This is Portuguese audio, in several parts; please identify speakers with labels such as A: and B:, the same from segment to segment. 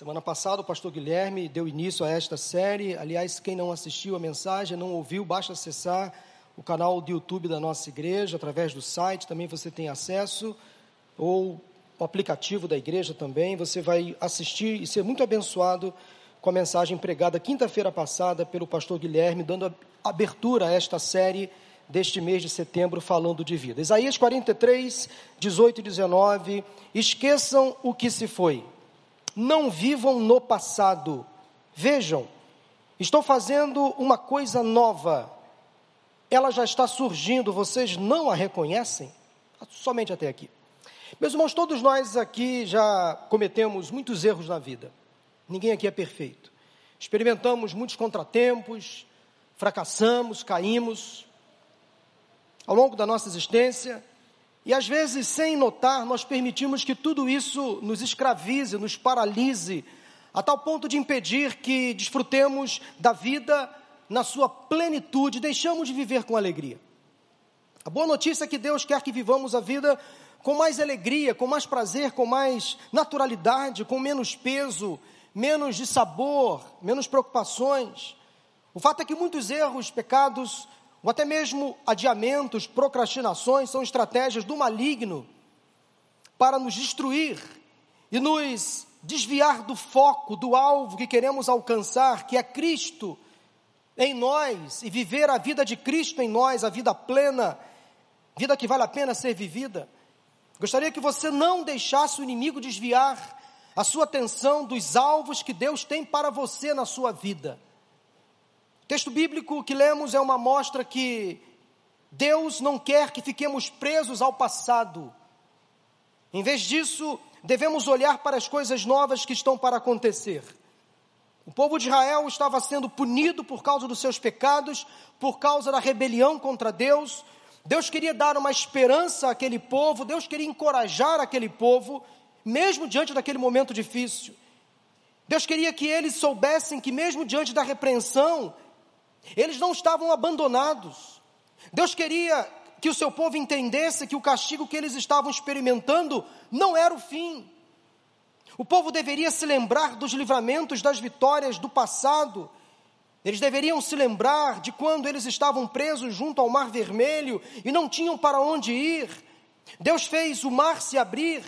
A: Semana passada o pastor Guilherme deu início a esta série. Aliás, quem não assistiu a mensagem, não ouviu, basta acessar o canal do YouTube da nossa igreja, através do site, também você tem acesso, ou o aplicativo da igreja também. Você vai assistir e ser muito abençoado com a mensagem pregada quinta-feira passada pelo pastor Guilherme, dando abertura a esta série deste mês de setembro falando de vida. Isaías 43, 18 e 19. Esqueçam o que se foi não vivam no passado. Vejam, estou fazendo uma coisa nova. Ela já está surgindo, vocês não a reconhecem? Somente até aqui. Meus irmãos, todos nós aqui já cometemos muitos erros na vida. Ninguém aqui é perfeito. Experimentamos muitos contratempos, fracassamos, caímos. Ao longo da nossa existência, e às vezes, sem notar, nós permitimos que tudo isso nos escravize, nos paralise, a tal ponto de impedir que desfrutemos da vida na sua plenitude, deixamos de viver com alegria. A boa notícia é que Deus quer que vivamos a vida com mais alegria, com mais prazer, com mais naturalidade, com menos peso, menos de sabor, menos preocupações. O fato é que muitos erros, pecados, ou até mesmo adiamentos, procrastinações, são estratégias do maligno para nos destruir e nos desviar do foco, do alvo que queremos alcançar, que é Cristo em nós, e viver a vida de Cristo em nós, a vida plena, vida que vale a pena ser vivida. Gostaria que você não deixasse o inimigo desviar a sua atenção dos alvos que Deus tem para você na sua vida texto bíblico que lemos é uma mostra que Deus não quer que fiquemos presos ao passado. Em vez disso, devemos olhar para as coisas novas que estão para acontecer. O povo de Israel estava sendo punido por causa dos seus pecados, por causa da rebelião contra Deus. Deus queria dar uma esperança àquele povo, Deus queria encorajar aquele povo, mesmo diante daquele momento difícil. Deus queria que eles soubessem que, mesmo diante da repreensão, eles não estavam abandonados. Deus queria que o seu povo entendesse que o castigo que eles estavam experimentando não era o fim. O povo deveria se lembrar dos livramentos, das vitórias do passado. Eles deveriam se lembrar de quando eles estavam presos junto ao Mar Vermelho e não tinham para onde ir. Deus fez o mar se abrir.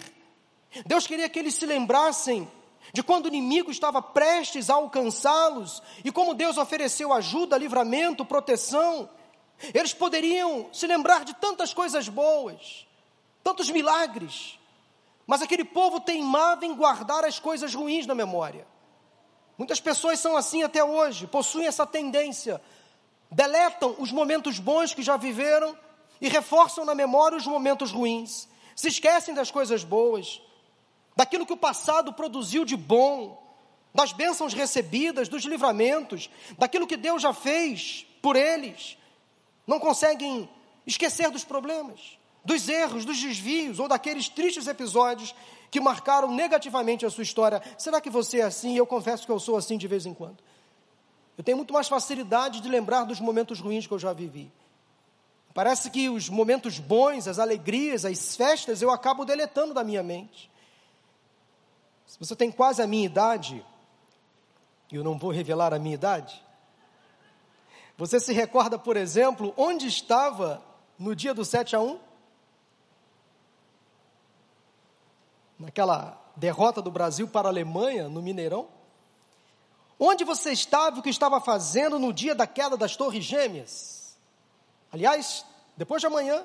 A: Deus queria que eles se lembrassem de quando o inimigo estava prestes a alcançá-los e como Deus ofereceu ajuda, livramento, proteção. Eles poderiam se lembrar de tantas coisas boas, tantos milagres, mas aquele povo teimava em guardar as coisas ruins na memória. Muitas pessoas são assim até hoje, possuem essa tendência, deletam os momentos bons que já viveram e reforçam na memória os momentos ruins, se esquecem das coisas boas, daquilo que o passado produziu de bom, das bênçãos recebidas, dos livramentos, daquilo que Deus já fez por eles. Não conseguem esquecer dos problemas, dos erros, dos desvios ou daqueles tristes episódios que marcaram negativamente a sua história. Será que você é assim? Eu confesso que eu sou assim de vez em quando. Eu tenho muito mais facilidade de lembrar dos momentos ruins que eu já vivi. Parece que os momentos bons, as alegrias, as festas, eu acabo deletando da minha mente. Se você tem quase a minha idade, e eu não vou revelar a minha idade, você se recorda, por exemplo, onde estava no dia do 7 a 1? Naquela derrota do Brasil para a Alemanha, no Mineirão? Onde você estava o que estava fazendo no dia da queda das Torres Gêmeas? Aliás, depois de amanhã,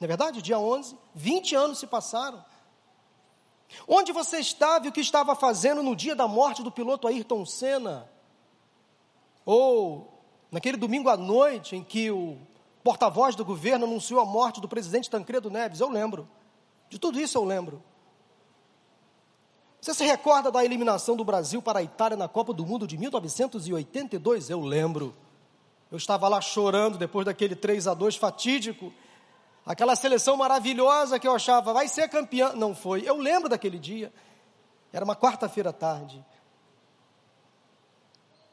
A: não é verdade? Dia 11, 20 anos se passaram. Onde você estava e o que estava fazendo no dia da morte do piloto Ayrton Senna? Ou naquele domingo à noite em que o porta-voz do governo anunciou a morte do presidente Tancredo Neves? Eu lembro. De tudo isso eu lembro. Você se recorda da eliminação do Brasil para a Itália na Copa do Mundo de 1982? Eu lembro. Eu estava lá chorando depois daquele 3 a 2 fatídico Aquela seleção maravilhosa que eu achava, vai ser campeã. Não foi. Eu lembro daquele dia. Era uma quarta-feira à tarde.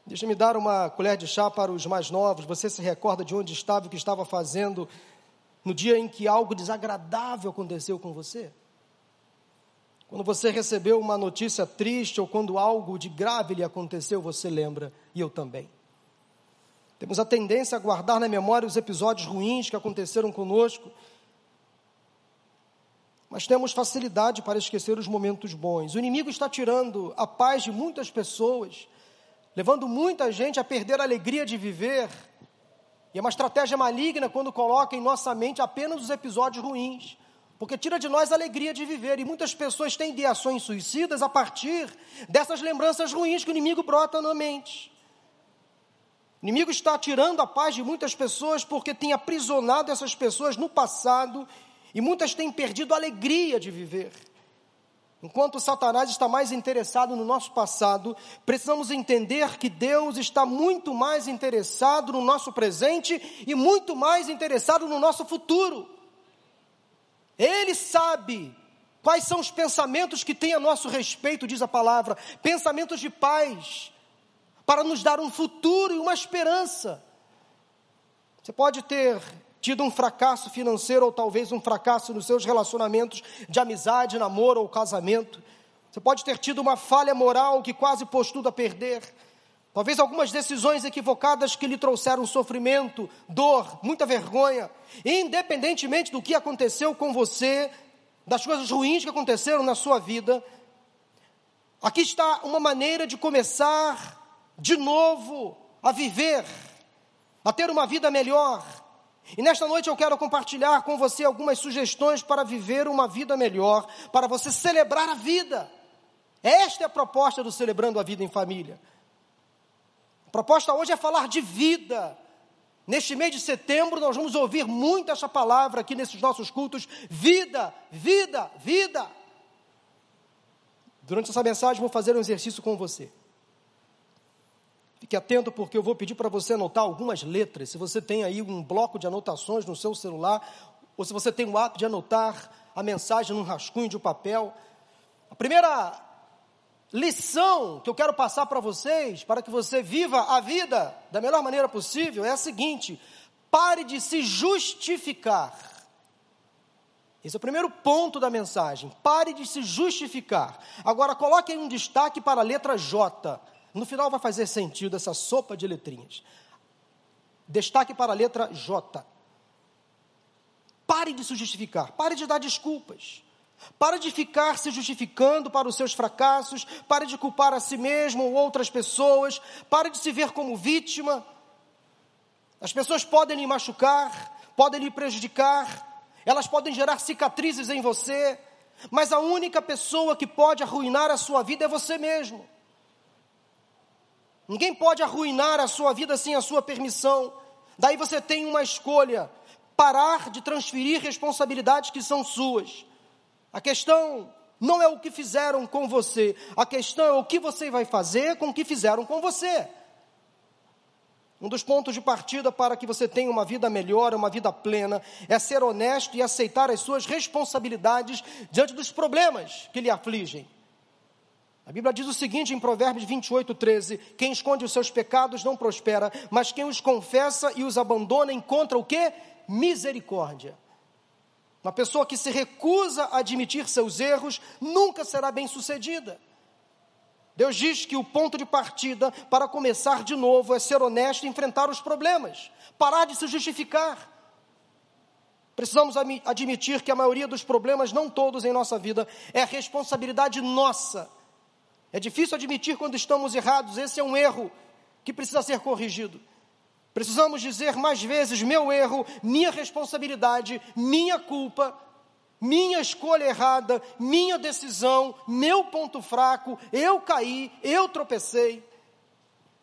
A: Deixa-me dar uma colher de chá para os mais novos. Você se recorda de onde estava o que estava fazendo no dia em que algo desagradável aconteceu com você? Quando você recebeu uma notícia triste ou quando algo de grave lhe aconteceu, você lembra, e eu também. Temos a tendência a guardar na memória os episódios ruins que aconteceram conosco, mas temos facilidade para esquecer os momentos bons. O inimigo está tirando a paz de muitas pessoas, levando muita gente a perder a alegria de viver. E é uma estratégia maligna quando coloca em nossa mente apenas os episódios ruins porque tira de nós a alegria de viver. E muitas pessoas têm ideações suicidas a partir dessas lembranças ruins que o inimigo brota na mente. O inimigo está tirando a paz de muitas pessoas porque tem aprisionado essas pessoas no passado e muitas têm perdido a alegria de viver. Enquanto Satanás está mais interessado no nosso passado, precisamos entender que Deus está muito mais interessado no nosso presente e muito mais interessado no nosso futuro. Ele sabe quais são os pensamentos que tem a nosso respeito, diz a palavra, pensamentos de paz, para nos dar um futuro e uma esperança. Você pode ter tido um fracasso financeiro ou talvez um fracasso nos seus relacionamentos de amizade, namoro ou casamento. Você pode ter tido uma falha moral que quase pôs tudo a perder. Talvez algumas decisões equivocadas que lhe trouxeram sofrimento, dor, muita vergonha, independentemente do que aconteceu com você, das coisas ruins que aconteceram na sua vida. Aqui está uma maneira de começar de novo a viver, a ter uma vida melhor. E nesta noite eu quero compartilhar com você algumas sugestões para viver uma vida melhor, para você celebrar a vida. Esta é a proposta do Celebrando a Vida em Família. A proposta hoje é falar de vida. Neste mês de setembro, nós vamos ouvir muito essa palavra aqui nesses nossos cultos: vida, vida, vida. Durante essa mensagem, vou fazer um exercício com você. Fique atento, porque eu vou pedir para você anotar algumas letras. Se você tem aí um bloco de anotações no seu celular, ou se você tem o hábito de anotar a mensagem num rascunho de papel. A primeira lição que eu quero passar para vocês, para que você viva a vida da melhor maneira possível, é a seguinte: pare de se justificar. Esse é o primeiro ponto da mensagem. Pare de se justificar. Agora, coloque aí um destaque para a letra J. No final vai fazer sentido essa sopa de letrinhas. Destaque para a letra J. Pare de se justificar. Pare de dar desculpas. Para de ficar se justificando para os seus fracassos, pare de culpar a si mesmo ou outras pessoas, pare de se ver como vítima. As pessoas podem lhe machucar, podem lhe prejudicar, elas podem gerar cicatrizes em você, mas a única pessoa que pode arruinar a sua vida é você mesmo. Ninguém pode arruinar a sua vida sem a sua permissão. Daí você tem uma escolha: parar de transferir responsabilidades que são suas a questão não é o que fizeram com você, a questão é o que você vai fazer com o que fizeram com você. Um dos pontos de partida para que você tenha uma vida melhor, uma vida plena, é ser honesto e aceitar as suas responsabilidades diante dos problemas que lhe afligem. A Bíblia diz o seguinte em Provérbios 28, 13: Quem esconde os seus pecados não prospera, mas quem os confessa e os abandona encontra o que? Misericórdia. Uma pessoa que se recusa a admitir seus erros nunca será bem sucedida. Deus diz que o ponto de partida para começar de novo é ser honesto e enfrentar os problemas, parar de se justificar. Precisamos admitir que a maioria dos problemas, não todos em nossa vida, é responsabilidade nossa. É difícil admitir quando estamos errados, esse é um erro que precisa ser corrigido. Precisamos dizer mais vezes: meu erro, minha responsabilidade, minha culpa, minha escolha errada, minha decisão, meu ponto fraco, eu caí, eu tropecei.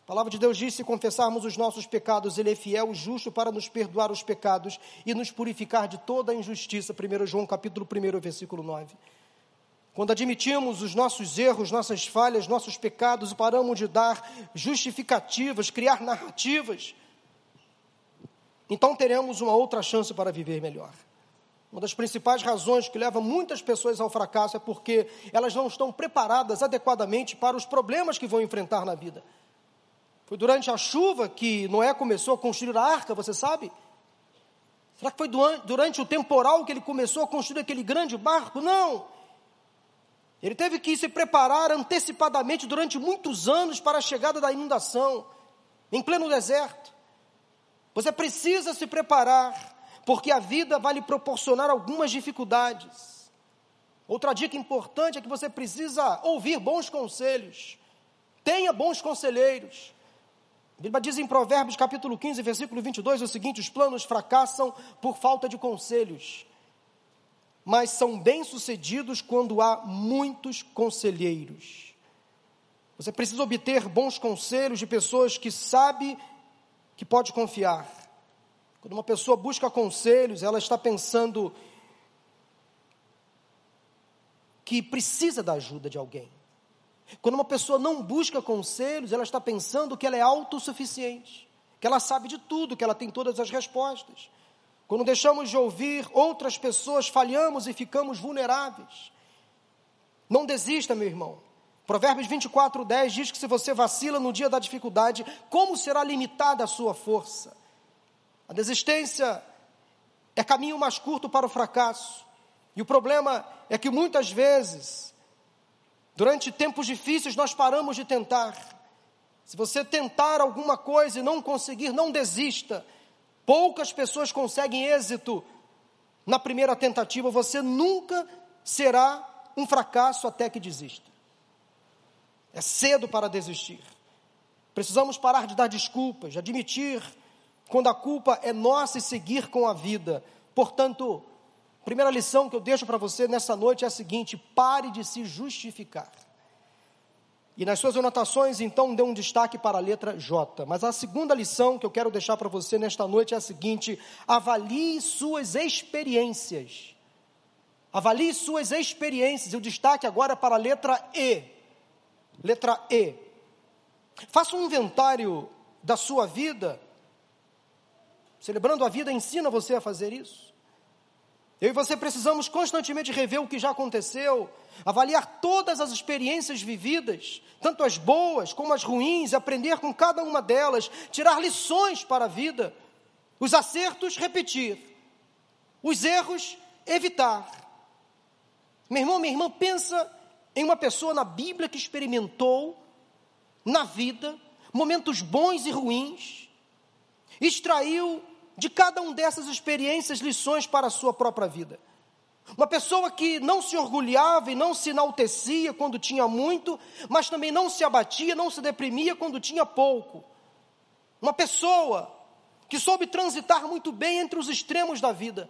A: A palavra de Deus diz: se confessarmos os nossos pecados, Ele é fiel e justo para nos perdoar os pecados e nos purificar de toda a injustiça. 1 João capítulo 1, versículo 9. Quando admitimos os nossos erros, nossas falhas, nossos pecados e paramos de dar justificativas, criar narrativas, então teremos uma outra chance para viver melhor. Uma das principais razões que leva muitas pessoas ao fracasso é porque elas não estão preparadas adequadamente para os problemas que vão enfrentar na vida. Foi durante a chuva que Noé começou a construir a arca, você sabe? Será que foi durante o temporal que ele começou a construir aquele grande barco? Não. Ele teve que se preparar antecipadamente durante muitos anos para a chegada da inundação, em pleno deserto. Você precisa se preparar, porque a vida vai lhe proporcionar algumas dificuldades. Outra dica importante é que você precisa ouvir bons conselhos. Tenha bons conselheiros. A Bíblia diz em Provérbios capítulo 15, versículo 22 o seguinte: os planos fracassam por falta de conselhos, mas são bem-sucedidos quando há muitos conselheiros. Você precisa obter bons conselhos de pessoas que sabe que pode confiar. Quando uma pessoa busca conselhos, ela está pensando que precisa da ajuda de alguém. Quando uma pessoa não busca conselhos, ela está pensando que ela é autossuficiente, que ela sabe de tudo, que ela tem todas as respostas. Quando deixamos de ouvir outras pessoas, falhamos e ficamos vulneráveis. Não desista, meu irmão. Provérbios 24, 10 diz que se você vacila no dia da dificuldade, como será limitada a sua força? A desistência é caminho mais curto para o fracasso. E o problema é que muitas vezes, durante tempos difíceis, nós paramos de tentar. Se você tentar alguma coisa e não conseguir, não desista. Poucas pessoas conseguem êxito na primeira tentativa, você nunca será um fracasso até que desista. É cedo para desistir. Precisamos parar de dar desculpas, de admitir quando a culpa é nossa e seguir com a vida. Portanto, a primeira lição que eu deixo para você nessa noite é a seguinte: pare de se justificar. E nas suas anotações, então, dê um destaque para a letra J. Mas a segunda lição que eu quero deixar para você nesta noite é a seguinte: avalie suas experiências. Avalie suas experiências. E o destaque agora é para a letra E. Letra E. Faça um inventário da sua vida. Celebrando a vida ensina você a fazer isso. Eu e você precisamos constantemente rever o que já aconteceu, avaliar todas as experiências vividas, tanto as boas como as ruins, aprender com cada uma delas, tirar lições para a vida, os acertos repetir, os erros evitar. Meu irmão, minha irmã, pensa em uma pessoa na Bíblia que experimentou na vida momentos bons e ruins, extraiu de cada uma dessas experiências lições para a sua própria vida. Uma pessoa que não se orgulhava e não se enaltecia quando tinha muito, mas também não se abatia, não se deprimia quando tinha pouco. Uma pessoa que soube transitar muito bem entre os extremos da vida.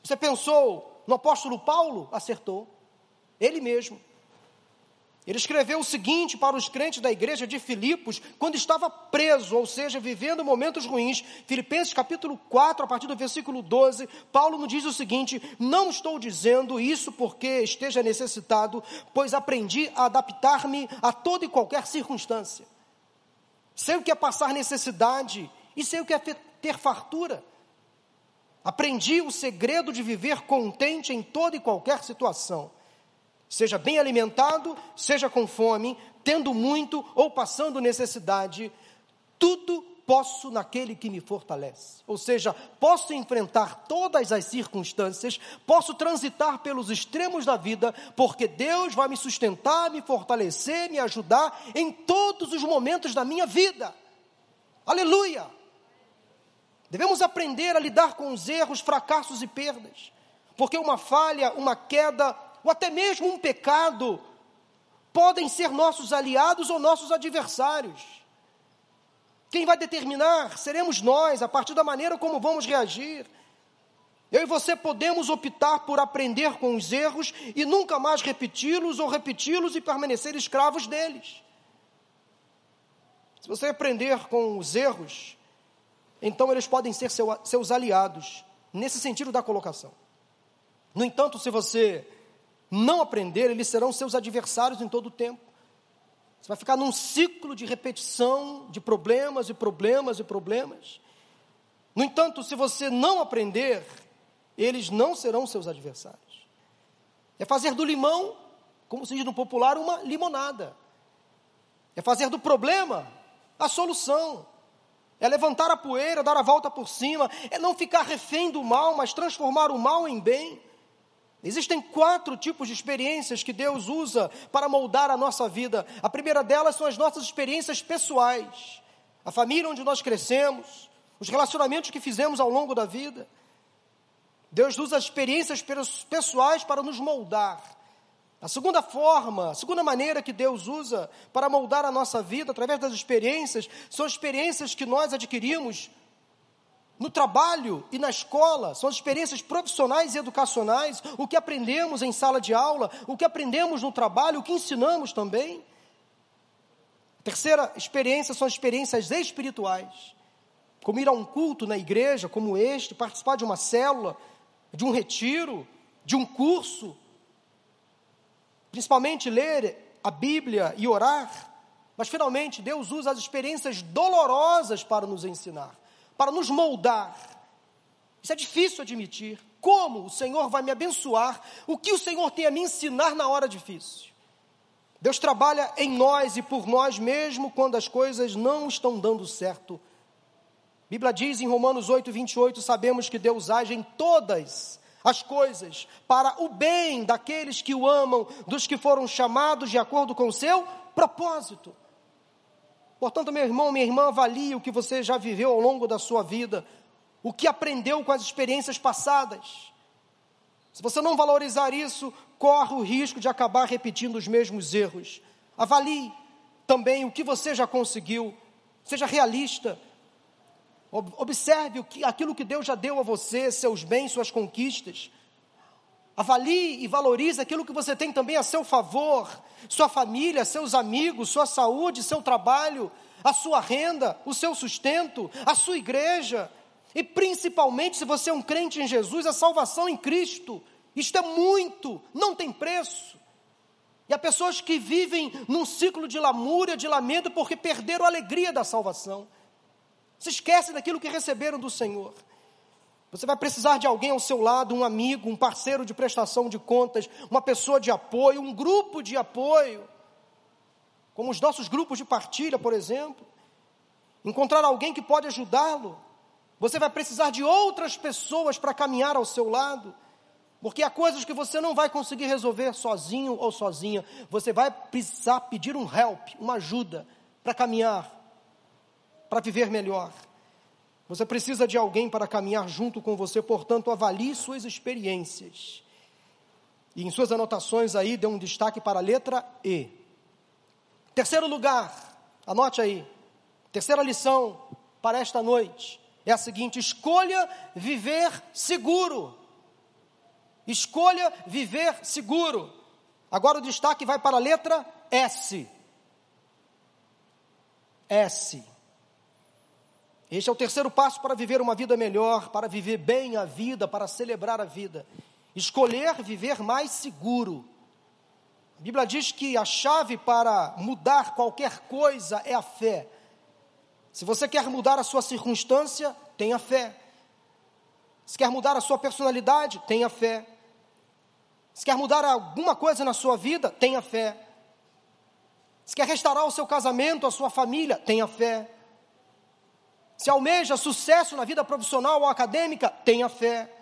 A: Você pensou no apóstolo Paulo? Acertou. Ele mesmo. Ele escreveu o seguinte para os crentes da igreja de Filipos, quando estava preso, ou seja, vivendo momentos ruins. Filipenses capítulo 4, a partir do versículo 12, Paulo nos diz o seguinte: Não estou dizendo isso porque esteja necessitado, pois aprendi a adaptar-me a toda e qualquer circunstância. Sei o que é passar necessidade e sei o que é ter fartura. Aprendi o segredo de viver contente em toda e qualquer situação seja bem alimentado, seja com fome, tendo muito ou passando necessidade, tudo posso naquele que me fortalece. Ou seja, posso enfrentar todas as circunstâncias, posso transitar pelos extremos da vida, porque Deus vai me sustentar, me fortalecer, me ajudar em todos os momentos da minha vida. Aleluia! Devemos aprender a lidar com os erros, fracassos e perdas, porque uma falha, uma queda, ou até mesmo um pecado, podem ser nossos aliados ou nossos adversários. Quem vai determinar seremos nós, a partir da maneira como vamos reagir. Eu e você podemos optar por aprender com os erros e nunca mais repeti-los ou repeti-los e permanecer escravos deles. Se você aprender com os erros, então eles podem ser seu, seus aliados, nesse sentido da colocação. No entanto, se você não aprender, eles serão seus adversários em todo o tempo. Você vai ficar num ciclo de repetição de problemas e problemas e problemas. No entanto, se você não aprender, eles não serão seus adversários. É fazer do limão, como se diz no popular, uma limonada. É fazer do problema a solução. É levantar a poeira, dar a volta por cima. É não ficar refém do mal, mas transformar o mal em bem. Existem quatro tipos de experiências que Deus usa para moldar a nossa vida. A primeira delas são as nossas experiências pessoais, a família onde nós crescemos, os relacionamentos que fizemos ao longo da vida. Deus usa as experiências pessoais para nos moldar. A segunda forma, a segunda maneira que Deus usa para moldar a nossa vida através das experiências, são experiências que nós adquirimos no trabalho e na escola, são as experiências profissionais e educacionais, o que aprendemos em sala de aula, o que aprendemos no trabalho, o que ensinamos também. Terceira experiência são as experiências espirituais, como ir a um culto na igreja como este, participar de uma célula, de um retiro, de um curso, principalmente ler a Bíblia e orar. Mas finalmente Deus usa as experiências dolorosas para nos ensinar para nos moldar. Isso é difícil admitir. Como o Senhor vai me abençoar? O que o Senhor tem a me ensinar na hora difícil? Deus trabalha em nós e por nós mesmo quando as coisas não estão dando certo. A Bíblia diz em Romanos 8, 28, sabemos que Deus age em todas as coisas para o bem daqueles que o amam, dos que foram chamados de acordo com o seu propósito. Portanto, meu irmão, minha irmã, avalie o que você já viveu ao longo da sua vida, o que aprendeu com as experiências passadas. Se você não valorizar isso, corre o risco de acabar repetindo os mesmos erros. Avalie também o que você já conseguiu, seja realista. Observe aquilo que Deus já deu a você, seus bens, suas conquistas. Avalie e valorize aquilo que você tem também a seu favor, sua família, seus amigos, sua saúde, seu trabalho, a sua renda, o seu sustento, a sua igreja. E principalmente, se você é um crente em Jesus, a salvação em Cristo. Isto é muito, não tem preço. E há pessoas que vivem num ciclo de lamúria, de lamento, porque perderam a alegria da salvação. Se esquecem daquilo que receberam do Senhor. Você vai precisar de alguém ao seu lado, um amigo, um parceiro de prestação de contas, uma pessoa de apoio, um grupo de apoio, como os nossos grupos de partilha, por exemplo. Encontrar alguém que pode ajudá-lo. Você vai precisar de outras pessoas para caminhar ao seu lado, porque há coisas que você não vai conseguir resolver sozinho ou sozinha. Você vai precisar pedir um help, uma ajuda para caminhar, para viver melhor. Você precisa de alguém para caminhar junto com você, portanto, avalie suas experiências. E em suas anotações aí, dê um destaque para a letra E. Terceiro lugar, anote aí. Terceira lição para esta noite é a seguinte: escolha viver seguro. Escolha viver seguro. Agora o destaque vai para a letra S. S. Este é o terceiro passo para viver uma vida melhor, para viver bem a vida, para celebrar a vida. Escolher viver mais seguro. A Bíblia diz que a chave para mudar qualquer coisa é a fé. Se você quer mudar a sua circunstância, tenha fé. Se quer mudar a sua personalidade, tenha fé. Se quer mudar alguma coisa na sua vida, tenha fé. Se quer restaurar o seu casamento, a sua família, tenha fé. Se almeja sucesso na vida profissional ou acadêmica, tenha fé.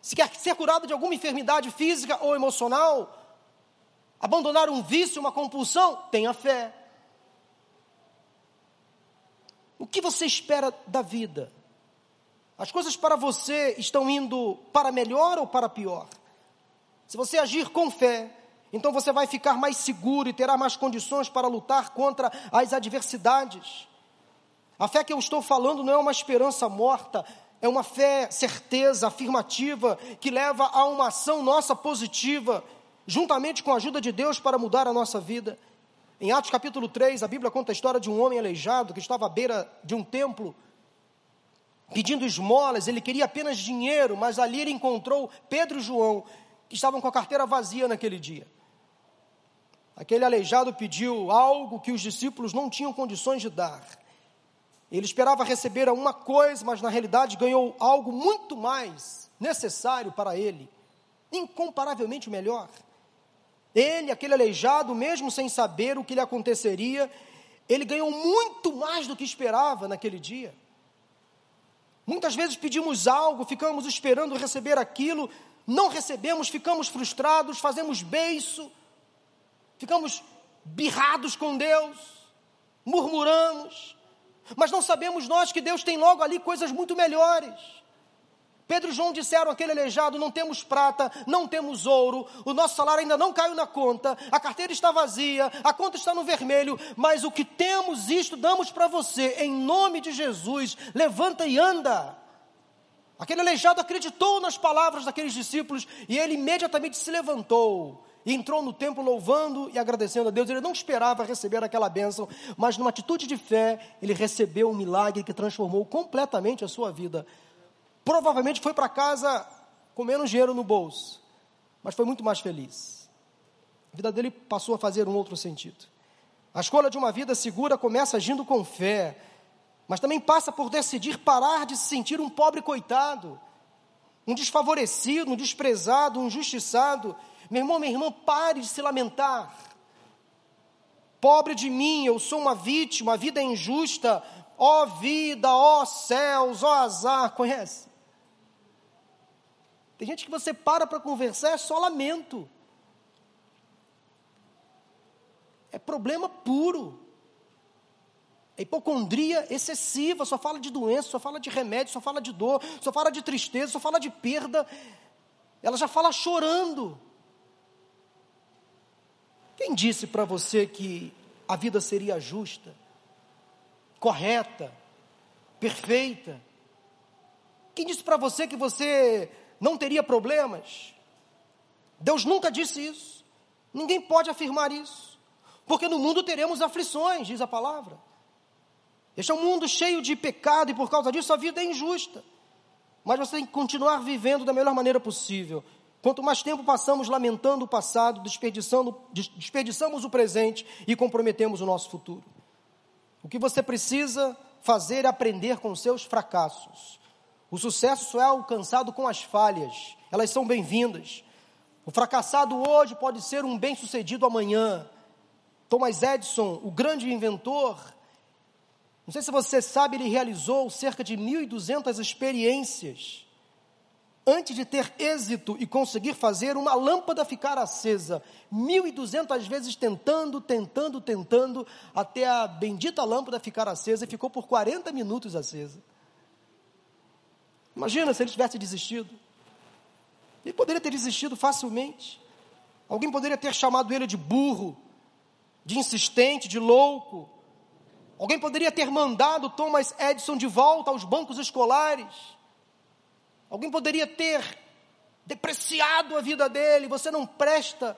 A: Se quer ser curado de alguma enfermidade física ou emocional, abandonar um vício, uma compulsão, tenha fé. O que você espera da vida? As coisas para você estão indo para melhor ou para pior? Se você agir com fé, então você vai ficar mais seguro e terá mais condições para lutar contra as adversidades. A fé que eu estou falando não é uma esperança morta, é uma fé certeza, afirmativa, que leva a uma ação nossa positiva, juntamente com a ajuda de Deus para mudar a nossa vida. Em Atos capítulo 3, a Bíblia conta a história de um homem aleijado que estava à beira de um templo, pedindo esmolas, ele queria apenas dinheiro, mas ali ele encontrou Pedro e João, que estavam com a carteira vazia naquele dia. Aquele aleijado pediu algo que os discípulos não tinham condições de dar. Ele esperava receber uma coisa, mas na realidade ganhou algo muito mais necessário para ele, incomparavelmente melhor. Ele, aquele aleijado, mesmo sem saber o que lhe aconteceria, ele ganhou muito mais do que esperava naquele dia. Muitas vezes pedimos algo, ficamos esperando receber aquilo, não recebemos, ficamos frustrados, fazemos beiço, ficamos birrados com Deus, murmuramos, mas não sabemos nós que Deus tem logo ali coisas muito melhores. Pedro e João disseram aquele aleijado: não temos prata, não temos ouro, o nosso salário ainda não caiu na conta, a carteira está vazia, a conta está no vermelho, mas o que temos, isto damos para você, em nome de Jesus, levanta e anda. Aquele aleijado acreditou nas palavras daqueles discípulos e ele imediatamente se levantou e entrou no templo louvando e agradecendo a Deus. Ele não esperava receber aquela bênção, mas numa atitude de fé, ele recebeu um milagre que transformou completamente a sua vida. Provavelmente foi para casa com menos dinheiro no bolso, mas foi muito mais feliz. A vida dele passou a fazer um outro sentido. A escolha de uma vida segura começa agindo com fé, mas também passa por decidir parar de se sentir um pobre coitado, um desfavorecido, um desprezado, um injustiçado. Meu irmão, minha irmã, pare de se lamentar. Pobre de mim, eu sou uma vítima, a vida é injusta. Ó vida, ó céus, ó azar, conhece? Tem gente que você para para conversar, é só lamento. É problema puro. É hipocondria excessiva, só fala de doença, só fala de remédio, só fala de dor, só fala de tristeza, só fala de perda. Ela já fala chorando. Quem disse para você que a vida seria justa, correta, perfeita? Quem disse para você que você não teria problemas. Deus nunca disse isso. Ninguém pode afirmar isso. Porque no mundo teremos aflições, diz a palavra. Este é um mundo cheio de pecado e por causa disso a vida é injusta. Mas você tem que continuar vivendo da melhor maneira possível. Quanto mais tempo passamos lamentando o passado, desperdiçando, desperdiçamos o presente e comprometemos o nosso futuro. O que você precisa fazer é aprender com seus fracassos. O sucesso só é alcançado com as falhas, elas são bem-vindas. O fracassado hoje pode ser um bem-sucedido amanhã. Thomas Edison, o grande inventor, não sei se você sabe, ele realizou cerca de 1.200 experiências antes de ter êxito e conseguir fazer uma lâmpada ficar acesa. 1.200 vezes tentando, tentando, tentando, até a bendita lâmpada ficar acesa e ficou por 40 minutos acesa. Imagina se ele tivesse desistido. Ele poderia ter desistido facilmente. Alguém poderia ter chamado ele de burro, de insistente, de louco. Alguém poderia ter mandado Thomas Edison de volta aos bancos escolares. Alguém poderia ter depreciado a vida dele. Você não presta,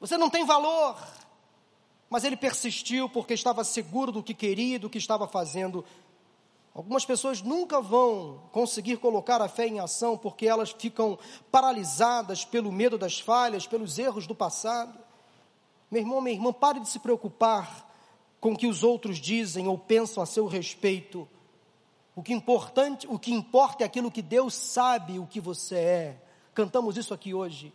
A: você não tem valor. Mas ele persistiu porque estava seguro do que queria, do que estava fazendo Algumas pessoas nunca vão conseguir colocar a fé em ação porque elas ficam paralisadas pelo medo das falhas, pelos erros do passado. Meu irmão, minha irmã, pare de se preocupar com o que os outros dizem ou pensam a seu respeito. O que, importante, o que importa é aquilo que Deus sabe o que você é. Cantamos isso aqui hoje.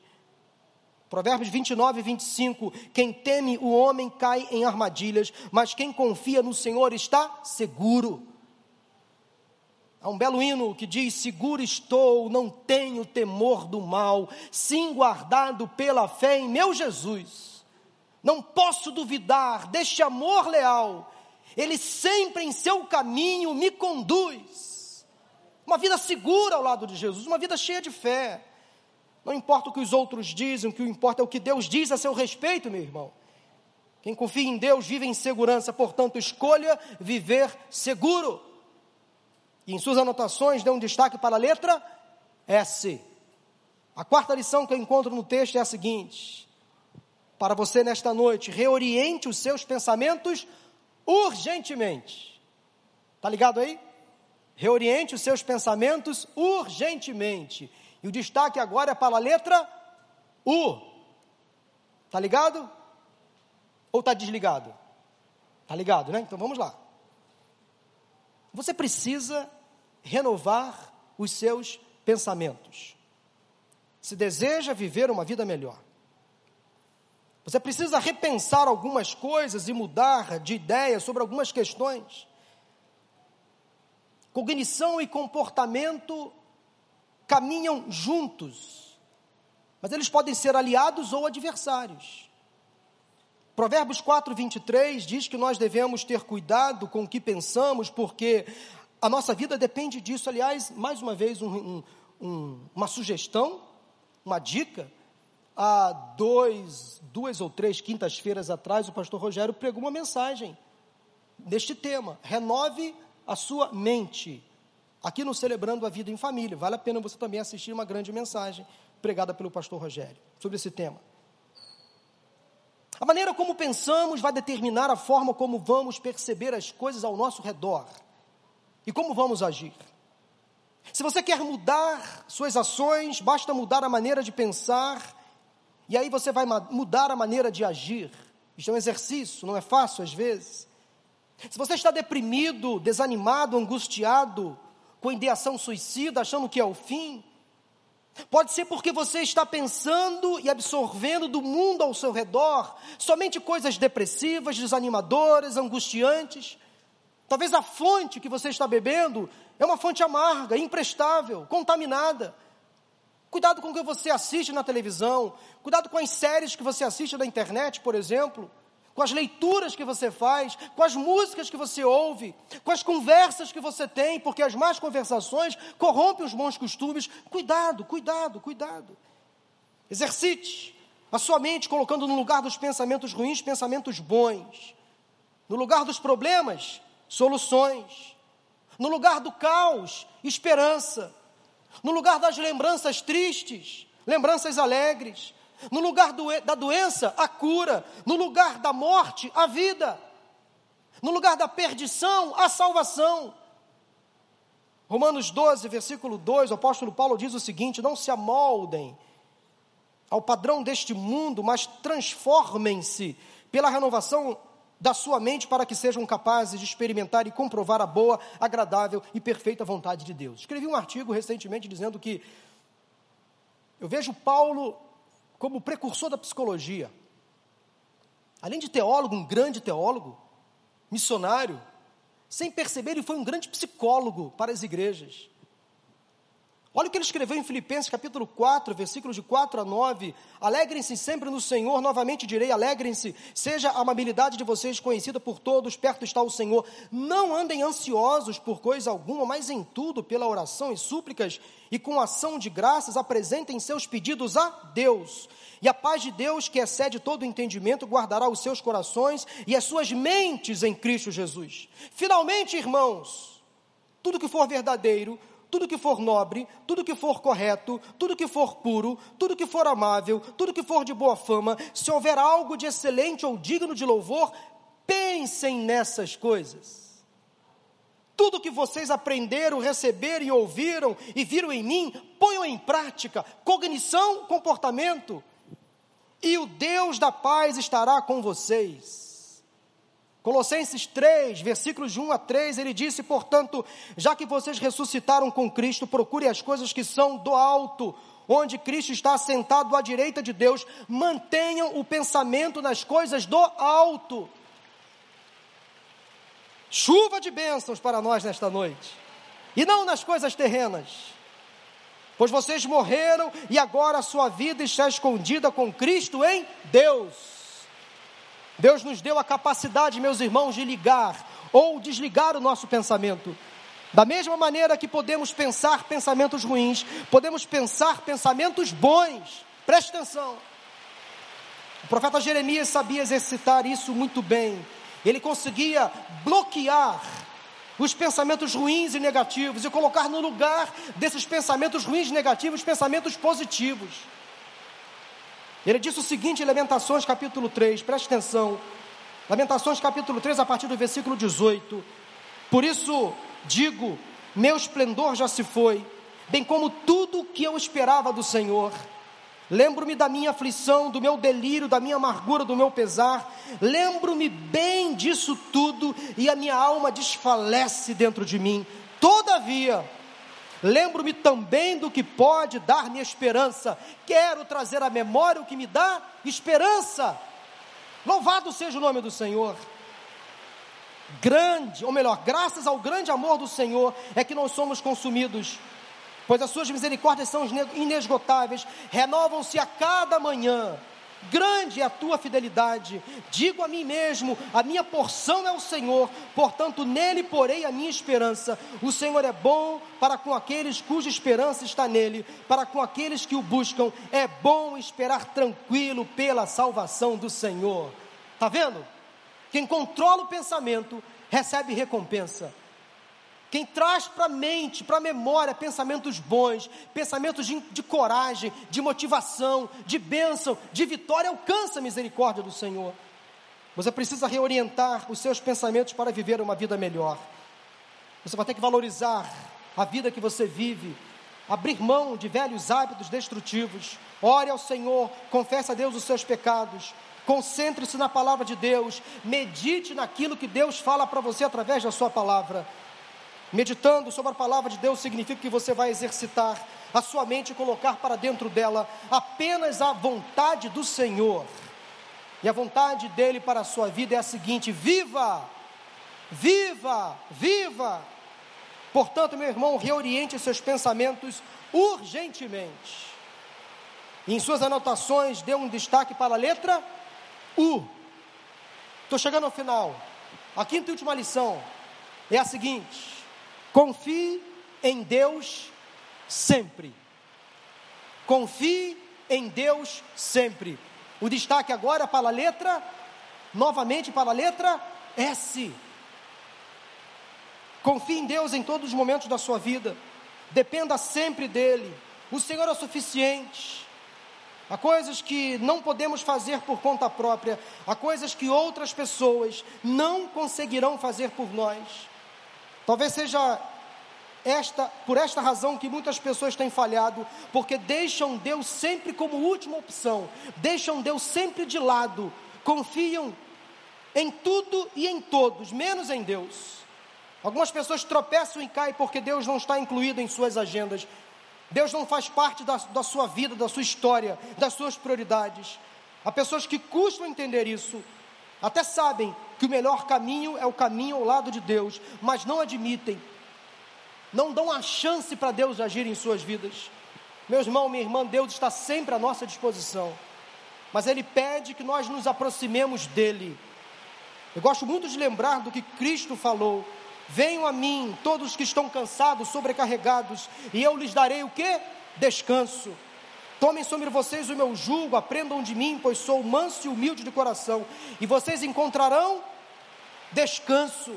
A: Provérbios 29 e 25: Quem teme o homem cai em armadilhas, mas quem confia no Senhor está seguro. Há um belo hino que diz: Seguro estou, não tenho temor do mal, sim guardado pela fé em meu Jesus. Não posso duvidar deste amor leal, ele sempre em seu caminho me conduz. Uma vida segura ao lado de Jesus, uma vida cheia de fé. Não importa o que os outros dizem, o que importa é o que Deus diz a seu respeito, meu irmão. Quem confia em Deus vive em segurança, portanto, escolha viver seguro. E em suas anotações, dê um destaque para a letra S. A quarta lição que eu encontro no texto é a seguinte: para você nesta noite, reoriente os seus pensamentos urgentemente. Está ligado aí? Reoriente os seus pensamentos urgentemente. E o destaque agora é para a letra U. Está ligado? Ou está desligado? Está ligado, né? Então vamos lá. Você precisa renovar os seus pensamentos. Se deseja viver uma vida melhor. Você precisa repensar algumas coisas e mudar de ideia sobre algumas questões. Cognição e comportamento caminham juntos, mas eles podem ser aliados ou adversários. Provérbios 4, 23 diz que nós devemos ter cuidado com o que pensamos, porque a nossa vida depende disso. Aliás, mais uma vez, um, um, um, uma sugestão, uma dica. Há dois, duas ou três quintas-feiras atrás, o pastor Rogério pregou uma mensagem neste tema. Renove a sua mente. Aqui no Celebrando a Vida em Família. Vale a pena você também assistir uma grande mensagem pregada pelo pastor Rogério sobre esse tema. A maneira como pensamos vai determinar a forma como vamos perceber as coisas ao nosso redor e como vamos agir. Se você quer mudar suas ações, basta mudar a maneira de pensar, e aí você vai mudar a maneira de agir. Isso é um exercício, não é fácil às vezes. Se você está deprimido, desanimado, angustiado, com ideação suicida, achando que é o fim, Pode ser porque você está pensando e absorvendo do mundo ao seu redor somente coisas depressivas, desanimadoras, angustiantes. Talvez a fonte que você está bebendo é uma fonte amarga, imprestável, contaminada. Cuidado com o que você assiste na televisão, cuidado com as séries que você assiste na internet, por exemplo. Com as leituras que você faz, com as músicas que você ouve, com as conversas que você tem, porque as más conversações corrompem os bons costumes. Cuidado, cuidado, cuidado. Exercite a sua mente colocando no lugar dos pensamentos ruins pensamentos bons, no lugar dos problemas, soluções, no lugar do caos, esperança, no lugar das lembranças tristes, lembranças alegres, no lugar do, da doença, a cura. No lugar da morte, a vida. No lugar da perdição, a salvação. Romanos 12, versículo 2, o apóstolo Paulo diz o seguinte: Não se amoldem ao padrão deste mundo, mas transformem-se pela renovação da sua mente para que sejam capazes de experimentar e comprovar a boa, agradável e perfeita vontade de Deus. Escrevi um artigo recentemente dizendo que eu vejo Paulo como precursor da psicologia. Além de teólogo, um grande teólogo, missionário, sem perceber, ele foi um grande psicólogo para as igrejas. Olha o que ele escreveu em Filipenses capítulo 4, versículos de 4 a 9. Alegrem-se sempre no Senhor, novamente direi, alegrem-se, seja a amabilidade de vocês conhecida por todos, perto está o Senhor. Não andem ansiosos por coisa alguma, mas em tudo, pela oração e súplicas e com ação de graças, apresentem seus pedidos a Deus. E a paz de Deus, que excede todo entendimento, guardará os seus corações e as suas mentes em Cristo Jesus. Finalmente, irmãos, tudo que for verdadeiro, tudo que for nobre, tudo que for correto, tudo que for puro, tudo que for amável, tudo que for de boa fama, se houver algo de excelente ou digno de louvor, pensem nessas coisas. Tudo que vocês aprenderam, receberam e ouviram e viram em mim, ponham em prática, cognição, comportamento, e o Deus da paz estará com vocês. Colossenses 3, versículos de 1 a 3, ele disse: Portanto, já que vocês ressuscitaram com Cristo, procure as coisas que são do alto, onde Cristo está sentado à direita de Deus, mantenham o pensamento nas coisas do alto. Chuva de bênçãos para nós nesta noite, e não nas coisas terrenas, pois vocês morreram e agora a sua vida está escondida com Cristo em Deus. Deus nos deu a capacidade, meus irmãos, de ligar ou desligar o nosso pensamento. Da mesma maneira que podemos pensar pensamentos ruins, podemos pensar pensamentos bons. Preste atenção. O profeta Jeremias sabia exercitar isso muito bem. Ele conseguia bloquear os pensamentos ruins e negativos e colocar no lugar desses pensamentos ruins e negativos pensamentos positivos. Ele disse o seguinte em Lamentações capítulo 3, preste atenção. Lamentações capítulo 3, a partir do versículo 18. Por isso digo: meu esplendor já se foi, bem como tudo que eu esperava do Senhor. Lembro-me da minha aflição, do meu delírio, da minha amargura, do meu pesar. Lembro-me bem disso tudo e a minha alma desfalece dentro de mim. Todavia, Lembro-me também do que pode dar-me esperança. Quero trazer à memória o que me dá esperança. Louvado seja o nome do Senhor. Grande, ou melhor, graças ao grande amor do Senhor, é que nós somos consumidos. pois as suas misericórdias são inesgotáveis, renovam-se a cada manhã. Grande é a tua fidelidade. Digo a mim mesmo: a minha porção é o Senhor, portanto, nele porei a minha esperança. O Senhor é bom para com aqueles cuja esperança está nele, para com aqueles que o buscam. É bom esperar tranquilo pela salvação do Senhor. Está vendo? Quem controla o pensamento recebe recompensa. Quem traz para a mente, para a memória, pensamentos bons, pensamentos de, de, coragem, de motivação, de bênção, de vitória, alcança a misericórdia do Senhor. Você precisa reorientar os seus pensamentos para viver uma vida melhor. Você vai ter que valorizar a vida que você vive, abrir mão de velhos hábitos destrutivos. Ore ao Senhor, confesse a Deus os seus pecados, concentre-se na palavra de Deus, medite naquilo que Deus fala para você através da sua palavra. Meditando sobre a palavra de Deus significa que você vai exercitar a sua mente e colocar para dentro dela apenas a vontade do Senhor. E a vontade dele para a sua vida é a seguinte: viva, viva, viva. Portanto, meu irmão, reoriente seus pensamentos urgentemente. E em suas anotações, dê um destaque para a letra U. Estou chegando ao final. A quinta e última lição é a seguinte: Confie em Deus sempre. Confie em Deus sempre. O destaque agora para a letra, novamente para a letra S. Confie em Deus em todos os momentos da sua vida. Dependa sempre dele. O Senhor é suficiente. Há coisas que não podemos fazer por conta própria, há coisas que outras pessoas não conseguirão fazer por nós. Talvez seja esta, por esta razão que muitas pessoas têm falhado, porque deixam Deus sempre como última opção, deixam Deus sempre de lado, confiam em tudo e em todos, menos em Deus. Algumas pessoas tropeçam e caem porque Deus não está incluído em suas agendas. Deus não faz parte da, da sua vida, da sua história, das suas prioridades. Há pessoas que custam entender isso, até sabem que o melhor caminho é o caminho ao lado de Deus, mas não admitem, não dão a chance para Deus agir em suas vidas. Meu irmão, minha irmã, Deus está sempre à nossa disposição, mas Ele pede que nós nos aproximemos dEle. Eu gosto muito de lembrar do que Cristo falou: Venham a mim, todos que estão cansados, sobrecarregados, e eu lhes darei o que? Descanso. Tomem sobre vocês o meu jugo, aprendam de mim, pois sou manso e humilde de coração, e vocês encontrarão descanso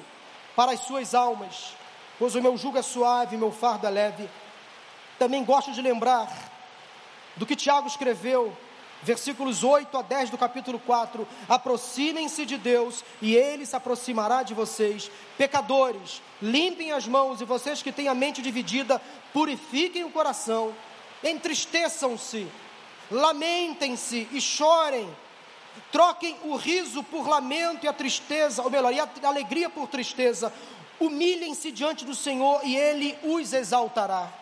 A: para as suas almas, pois o meu jugo é suave, meu fardo é leve. Também gosto de lembrar do que Tiago escreveu, versículos 8 a 10 do capítulo 4: aproximem-se de Deus e Ele se aproximará de vocês. Pecadores, limpem as mãos, e vocês que têm a mente dividida, purifiquem o coração entristeçam-se, lamentem-se e chorem, troquem o riso por lamento e a tristeza, ou melhor, a alegria por tristeza, humilhem-se diante do Senhor e Ele os exaltará.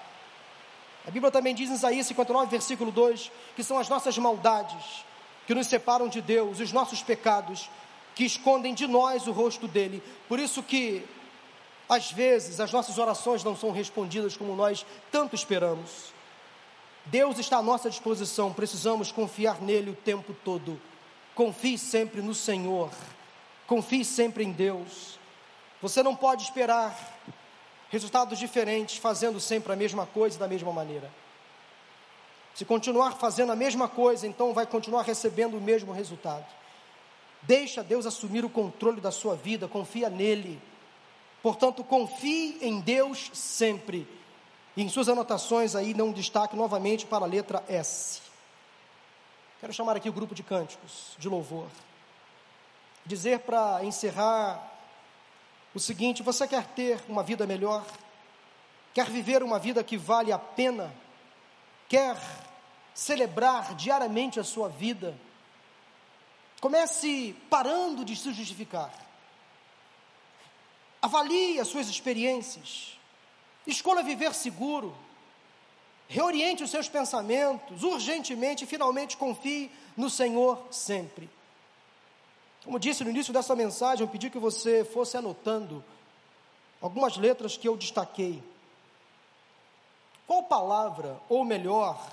A: A Bíblia também diz em Isaías 59, versículo 2, que são as nossas maldades que nos separam de Deus, os nossos pecados que escondem de nós o rosto dele. Por isso que às vezes as nossas orações não são respondidas como nós tanto esperamos. Deus está à nossa disposição, precisamos confiar nele o tempo todo. Confie sempre no Senhor, confie sempre em Deus. Você não pode esperar resultados diferentes fazendo sempre a mesma coisa da mesma maneira. Se continuar fazendo a mesma coisa, então vai continuar recebendo o mesmo resultado. Deixa Deus assumir o controle da sua vida, confia nele. Portanto, confie em Deus sempre e em suas anotações aí, um destaque novamente para a letra S. Quero chamar aqui o grupo de cânticos de louvor. Dizer para encerrar o seguinte: você quer ter uma vida melhor? Quer viver uma vida que vale a pena? Quer celebrar diariamente a sua vida? Comece parando de se justificar. Avalie as suas experiências. Escolha viver seguro. Reoriente os seus pensamentos urgentemente e finalmente confie no Senhor sempre. Como disse no início dessa mensagem, eu pedi que você fosse anotando algumas letras que eu destaquei. Qual palavra, ou melhor,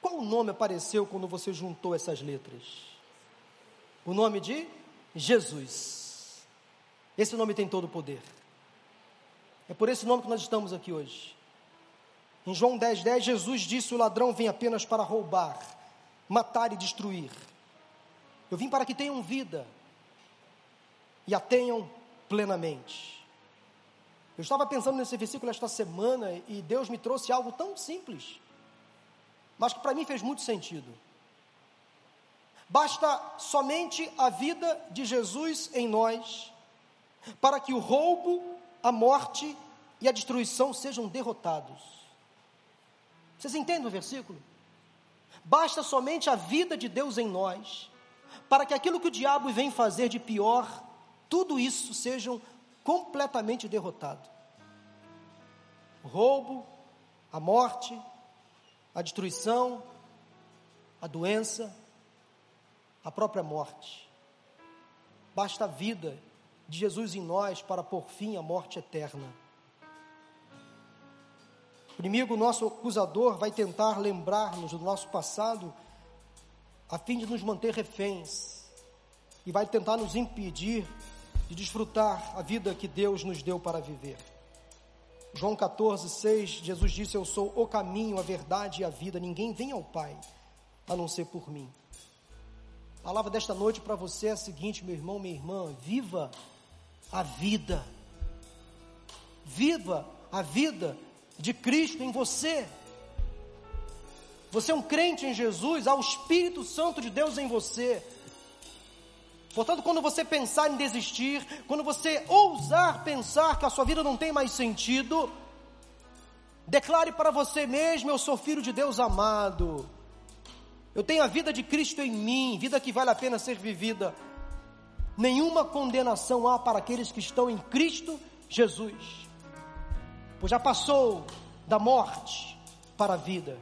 A: qual nome apareceu quando você juntou essas letras? O nome de Jesus. Esse nome tem todo o poder. É por esse nome que nós estamos aqui hoje. Em João 10, 10, Jesus disse: O ladrão vem apenas para roubar, matar e destruir. Eu vim para que tenham vida e a tenham plenamente. Eu estava pensando nesse versículo esta semana e Deus me trouxe algo tão simples mas que para mim fez muito sentido. Basta somente a vida de Jesus em nós para que o roubo, a morte e a destruição sejam derrotados. Vocês entendem o versículo? Basta somente a vida de Deus em nós para que aquilo que o diabo vem fazer de pior, tudo isso sejam completamente derrotado. O roubo, a morte, a destruição, a doença, a própria morte. Basta a vida de Jesus em nós para pôr fim à morte eterna. O nosso acusador, vai tentar lembrar-nos do nosso passado a fim de nos manter reféns e vai tentar nos impedir de desfrutar a vida que Deus nos deu para viver. João 14, 6, Jesus disse: Eu sou o caminho, a verdade e a vida. Ninguém vem ao Pai a não ser por mim. A palavra desta noite para você é a seguinte, meu irmão, minha irmã: viva a vida. Viva a vida de Cristo em você. Você é um crente em Jesus, há o Espírito Santo de Deus em você. Portanto, quando você pensar em desistir, quando você ousar pensar que a sua vida não tem mais sentido, declare para você mesmo: Eu sou filho de Deus amado. Eu tenho a vida de Cristo em mim, vida que vale a pena ser vivida. Nenhuma condenação há para aqueles que estão em Cristo Jesus, pois já passou da morte para a vida.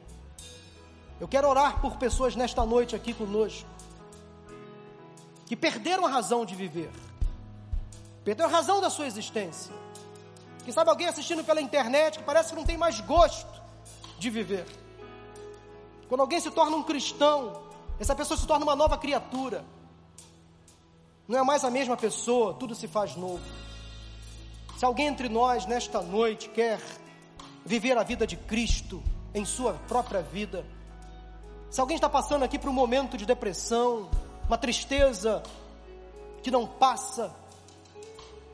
A: Eu quero orar por pessoas nesta noite aqui conosco que perderam a razão de viver, perderam a razão da sua existência. Que sabe alguém assistindo pela internet que parece que não tem mais gosto de viver. Quando alguém se torna um cristão, essa pessoa se torna uma nova criatura. Não é mais a mesma pessoa, tudo se faz novo. Se alguém entre nós nesta noite quer viver a vida de Cristo em sua própria vida, se alguém está passando aqui por um momento de depressão, uma tristeza que não passa.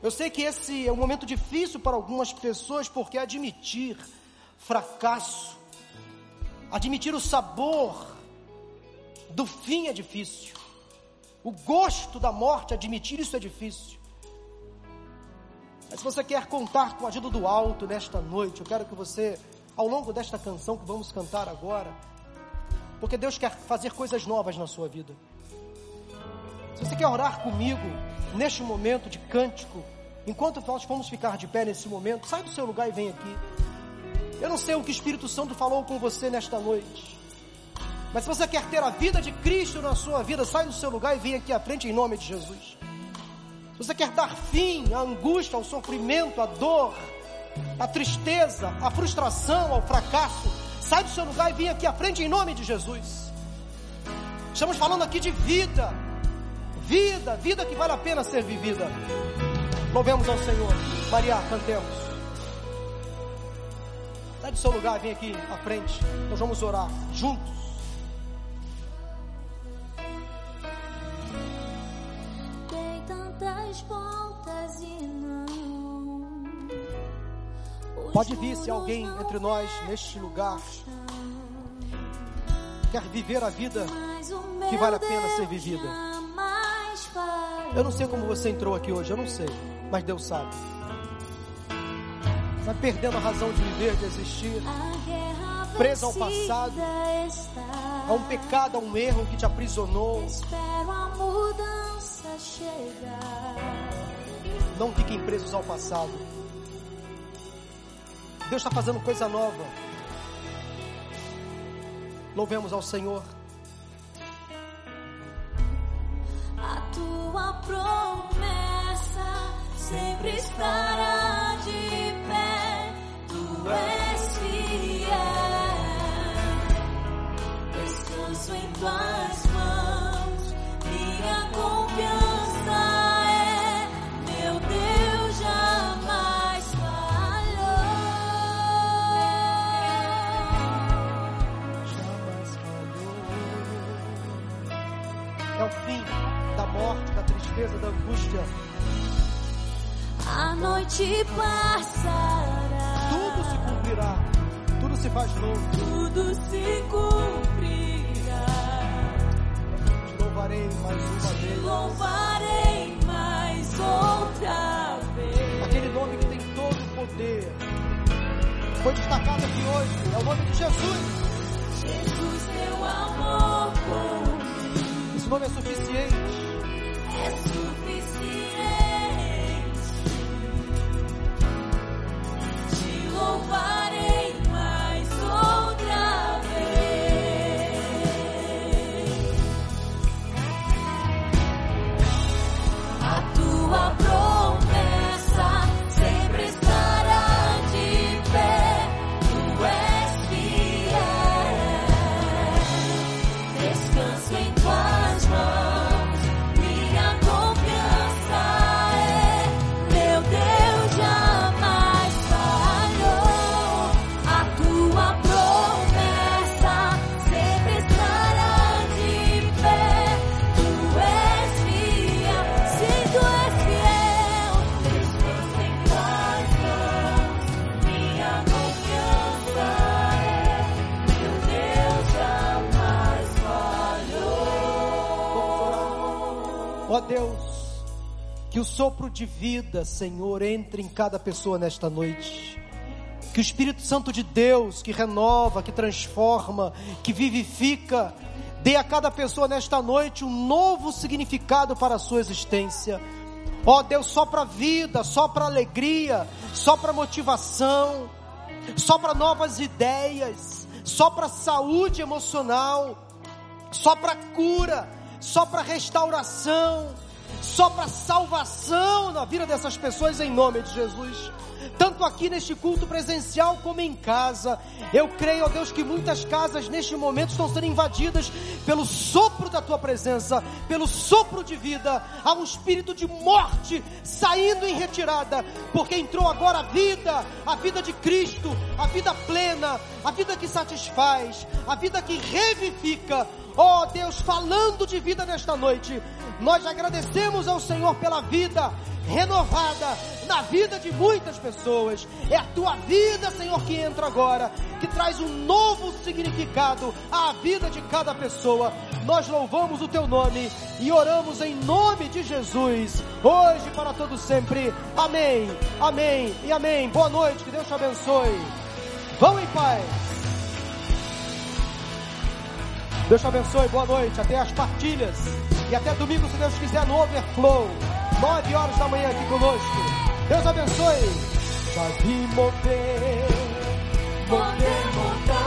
A: Eu sei que esse é um momento difícil para algumas pessoas, porque admitir fracasso, admitir o sabor do fim é difícil. O gosto da morte, admitir isso é difícil. Mas se você quer contar com a ajuda do alto nesta noite, eu quero que você, ao longo desta canção que vamos cantar agora, porque Deus quer fazer coisas novas na sua vida. Se você quer orar comigo neste momento de cântico, enquanto nós vamos ficar de pé nesse momento, sai do seu lugar e vem aqui. Eu não sei o que o Espírito Santo falou com você nesta noite. Mas se você quer ter a vida de Cristo na sua vida, sai do seu lugar e vem aqui à frente em nome de Jesus. Você quer dar fim à angústia, ao sofrimento, à dor, à tristeza, à frustração, ao fracasso, sai do seu lugar e vem aqui à frente em nome de Jesus. Estamos falando aqui de vida Vida, vida que vale a pena ser vivida. Louvemos ao Senhor. Maria, cantemos. Sai do seu lugar, vem aqui à frente. Nós vamos orar juntos. Pode vir se alguém entre nós neste lugar. Quer viver a vida que vale a pena ser vivida. Eu não sei como você entrou aqui hoje, eu não sei, mas Deus sabe. Está perdendo a razão de viver, de existir, preso ao passado, a um pecado, a um erro que te aprisionou. Não fiquem presos ao passado. Deus está fazendo coisa nova. Louvemos ao Senhor.
B: A tua promessa sempre estará de pé. Tu és fiel. Descanso em tuas
A: tristeza, da angústia.
B: A noite passará.
A: Tudo se cumprirá. Tudo se faz novo.
B: tudo se cumprirá.
A: Te louvarei mais uma vez.
B: Louvarei mais outra vez.
A: Aquele nome que tem todo o poder. Foi destacado aqui hoje. É o nome de Jesus.
B: Jesus, teu amor por mim
A: Esse nome é suficiente.
B: De
A: vida, Senhor, entre em cada pessoa nesta noite. Que o Espírito Santo de Deus, que renova, que transforma, que vivifica, dê a cada pessoa nesta noite um novo significado para a sua existência. Ó Deus, só para vida, só para alegria, só para motivação, só para novas ideias, só para saúde emocional só para cura, só para restauração, só para salvação na vida dessas pessoas em nome de Jesus. Tanto aqui neste culto presencial como em casa. Eu creio, ó Deus, que muitas casas neste momento estão sendo invadidas pelo sopro da tua presença, pelo sopro de vida. Há um espírito de morte saindo em retirada, porque entrou agora a vida, a vida de Cristo, a vida plena, a vida que satisfaz, a vida que revivifica. Ó Deus, falando de vida nesta noite, nós agradecemos ao Senhor pela vida renovada na vida de muitas pessoas. É a tua vida, Senhor, que entra agora, que traz um novo significado à vida de cada pessoa. Nós louvamos o teu nome e oramos em nome de Jesus, hoje para todo sempre. Amém. Amém e amém. Boa noite, que Deus te abençoe. Vão em paz. Deus te abençoe, boa noite, até as partilhas. E até domingo, se Deus quiser, no Overflow. Nove horas da manhã aqui conosco. Deus abençoe. Já vi mover,
B: Mover montanhas,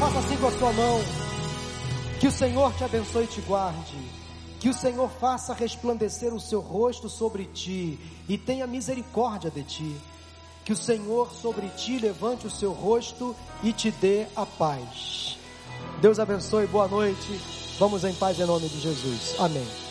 A: faça assim com a sua mão. Que o Senhor te abençoe e te guarde. Que o Senhor faça resplandecer o seu rosto sobre ti e tenha misericórdia de ti. Que o Senhor sobre ti levante o seu rosto e te dê a paz. Deus abençoe, boa noite. Vamos em paz em nome de Jesus. Amém.